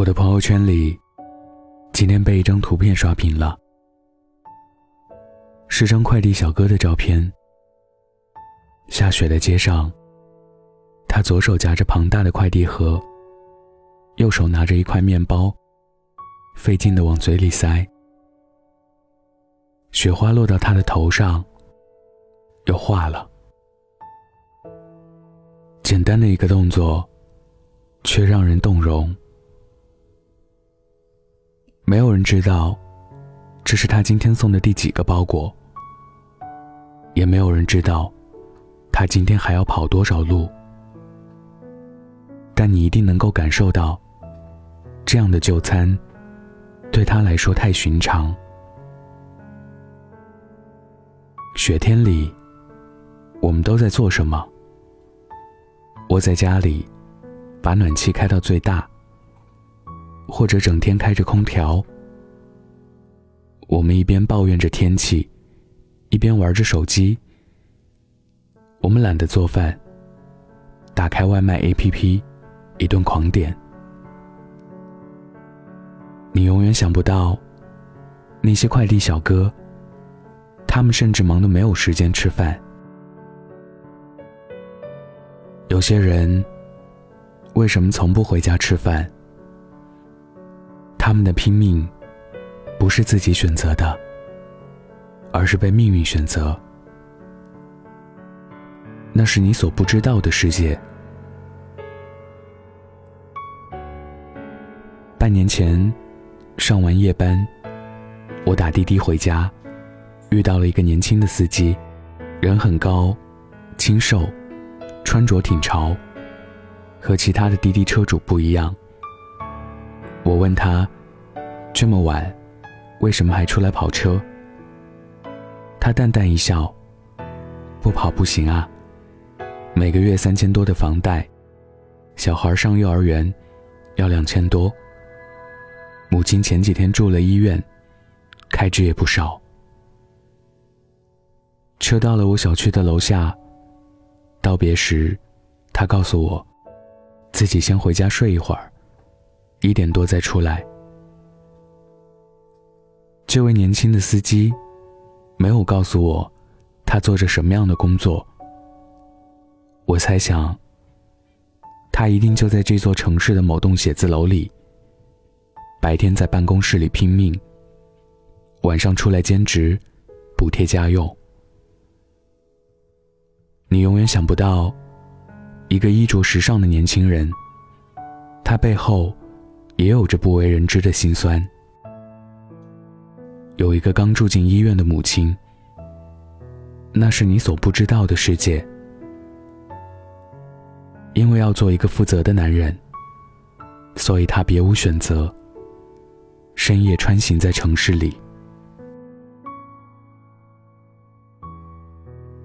我的朋友圈里，今天被一张图片刷屏了，是张快递小哥的照片。下雪的街上，他左手夹着庞大的快递盒，右手拿着一块面包，费劲的往嘴里塞。雪花落到他的头上，又化了。简单的一个动作，却让人动容。没有人知道，这是他今天送的第几个包裹。也没有人知道，他今天还要跑多少路。但你一定能够感受到，这样的就餐，对他来说太寻常。雪天里，我们都在做什么？窝在家里，把暖气开到最大。或者整天开着空调，我们一边抱怨着天气，一边玩着手机。我们懒得做饭，打开外卖 APP，一顿狂点。你永远想不到，那些快递小哥，他们甚至忙得没有时间吃饭。有些人为什么从不回家吃饭？他们的拼命，不是自己选择的，而是被命运选择。那是你所不知道的世界。半年前，上完夜班，我打滴滴回家，遇到了一个年轻的司机，人很高，清瘦，穿着挺潮，和其他的滴滴车主不一样。我问他。这么晚，为什么还出来跑车？他淡淡一笑：“不跑不行啊，每个月三千多的房贷，小孩上幼儿园要两千多，母亲前几天住了医院，开支也不少。”车到了我小区的楼下，道别时，他告诉我，自己先回家睡一会儿，一点多再出来。这位年轻的司机没有告诉我他做着什么样的工作。我猜想，他一定就在这座城市的某栋写字楼里，白天在办公室里拼命，晚上出来兼职补贴家用。你永远想不到，一个衣着时尚的年轻人，他背后也有着不为人知的辛酸。有一个刚住进医院的母亲，那是你所不知道的世界。因为要做一个负责的男人，所以他别无选择，深夜穿行在城市里。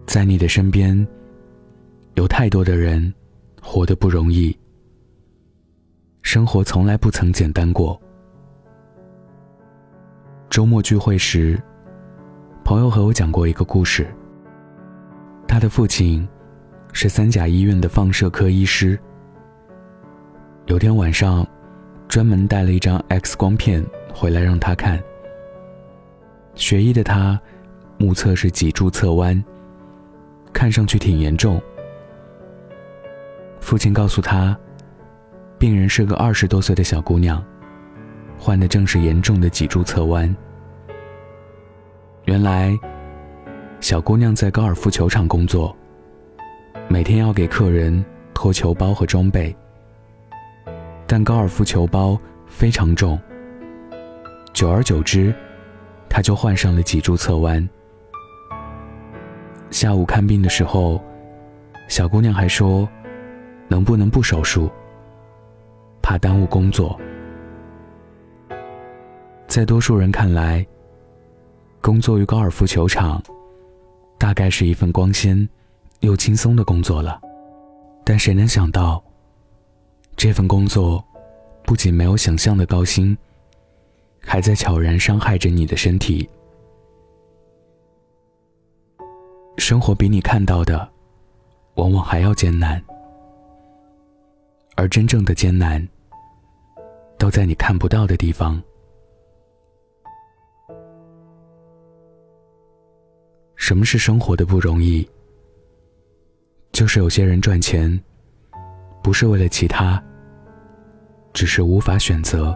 在你的身边，有太多的人活得不容易，生活从来不曾简单过。周末聚会时，朋友和我讲过一个故事。他的父亲是三甲医院的放射科医师。有天晚上，专门带了一张 X 光片回来让他看。学医的他，目测是脊柱侧弯，看上去挺严重。父亲告诉他，病人是个二十多岁的小姑娘，患的正是严重的脊柱侧弯。原来，小姑娘在高尔夫球场工作，每天要给客人拖球包和装备。但高尔夫球包非常重，久而久之，她就患上了脊柱侧弯。下午看病的时候，小姑娘还说：“能不能不手术？怕耽误工作。”在多数人看来，工作于高尔夫球场，大概是一份光鲜又轻松的工作了。但谁能想到，这份工作不仅没有想象的高薪，还在悄然伤害着你的身体。生活比你看到的，往往还要艰难，而真正的艰难，都在你看不到的地方。什么是生活的不容易？就是有些人赚钱，不是为了其他，只是无法选择；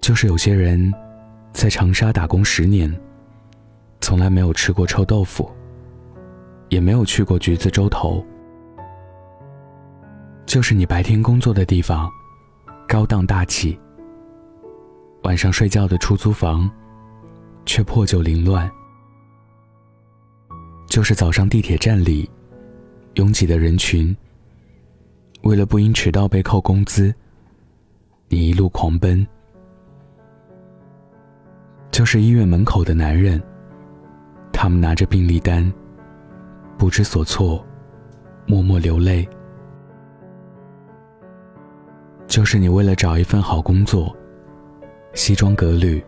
就是有些人，在长沙打工十年，从来没有吃过臭豆腐，也没有去过橘子洲头；就是你白天工作的地方，高档大气，晚上睡觉的出租房。却破旧凌乱，就是早上地铁站里拥挤的人群。为了不因迟到被扣工资，你一路狂奔；就是医院门口的男人，他们拿着病历单，不知所措，默默流泪；就是你为了找一份好工作，西装革履。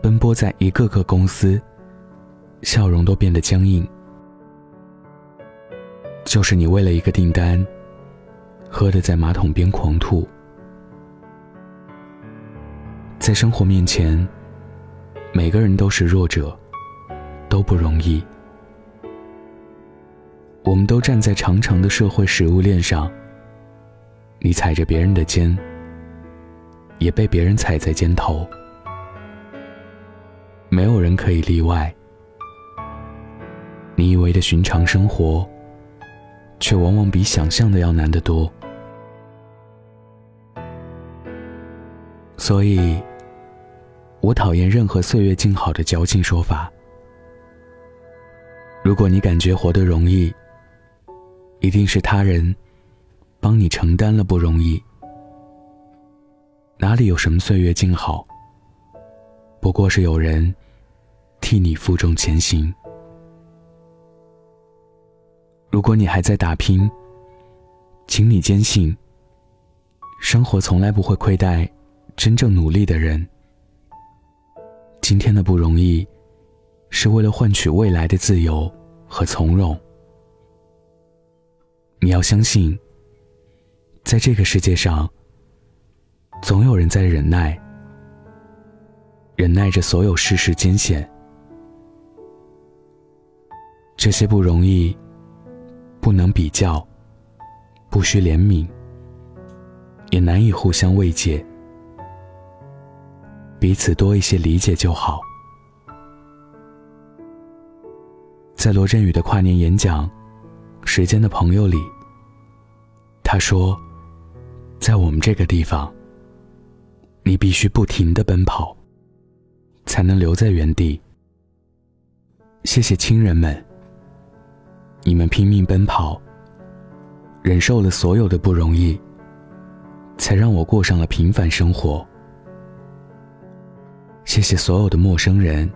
奔波在一个个公司，笑容都变得僵硬。就是你为了一个订单，喝的在马桶边狂吐。在生活面前，每个人都是弱者，都不容易。我们都站在长长的社会食物链上，你踩着别人的肩，也被别人踩在肩头。没有人可以例外。你以为的寻常生活，却往往比想象的要难得多。所以，我讨厌任何“岁月静好”的矫情说法。如果你感觉活得容易，一定是他人帮你承担了不容易。哪里有什么岁月静好？不过是有人替你负重前行。如果你还在打拼，请你坚信，生活从来不会亏待真正努力的人。今天的不容易，是为了换取未来的自由和从容。你要相信，在这个世界上，总有人在忍耐。忍耐着所有世事艰险，这些不容易，不能比较，不需怜悯，也难以互相慰藉，彼此多一些理解就好。在罗振宇的跨年演讲《时间的朋友》里，他说：“在我们这个地方，你必须不停的奔跑。”才能留在原地。谢谢亲人们，你们拼命奔跑，忍受了所有的不容易，才让我过上了平凡生活。谢谢所有的陌生人，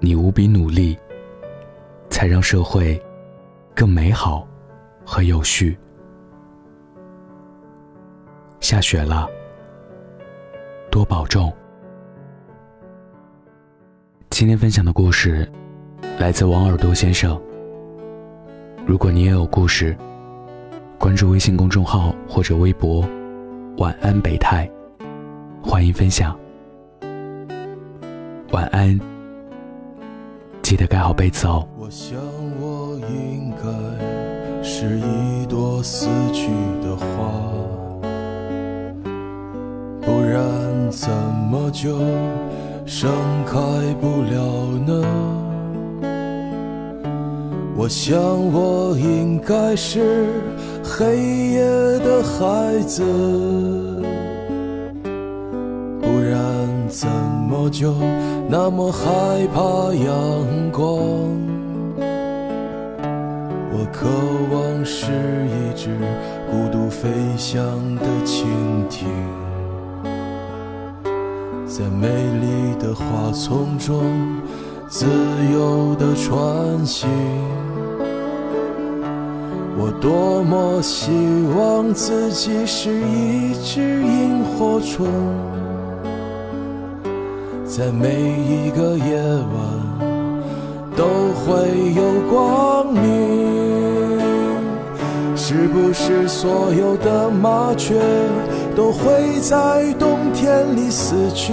你无比努力，才让社会更美好和有序。下雪了，多保重。今天分享的故事来自王耳朵先生。如果你也有故事，关注微信公众号或者微博“晚安北泰”，欢迎分享。晚安，记得盖好被子哦。我想我应该是一朵死去的花，不然怎么就？盛开不了呢。我想我应该是黑夜的孩子，不然怎么就那么害怕阳光？我渴望是一只孤独飞翔的蜻蜓。在美丽的花丛中自由的穿行，我多么希望自己是一只萤火虫，在每一个夜晚都会有光明。是不是所有的麻雀都会在冬天里死去？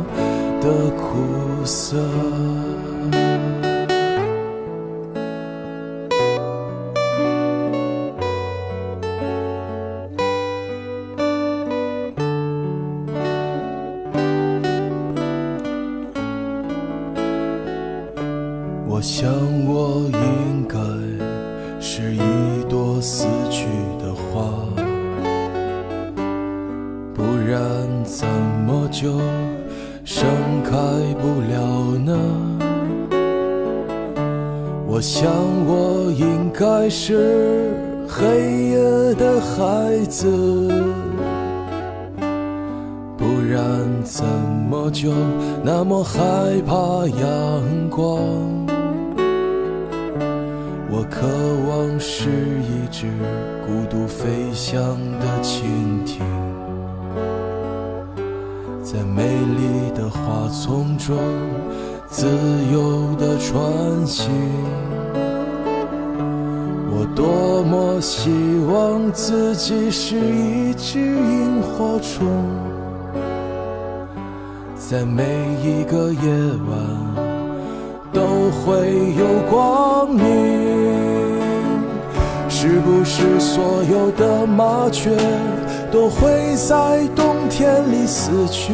的苦涩？我想我应该是一朵死去的花，不然怎么就我想我应该是黑夜的孩子，不然怎么就那么害怕阳光？我渴望是一只孤独飞翔的蜻蜓，在美丽的花丛中自由的穿行。我多么希望自己是一只萤火虫，在每一个夜晚。都会有光明。是不是所有的麻雀都会在冬天里死去？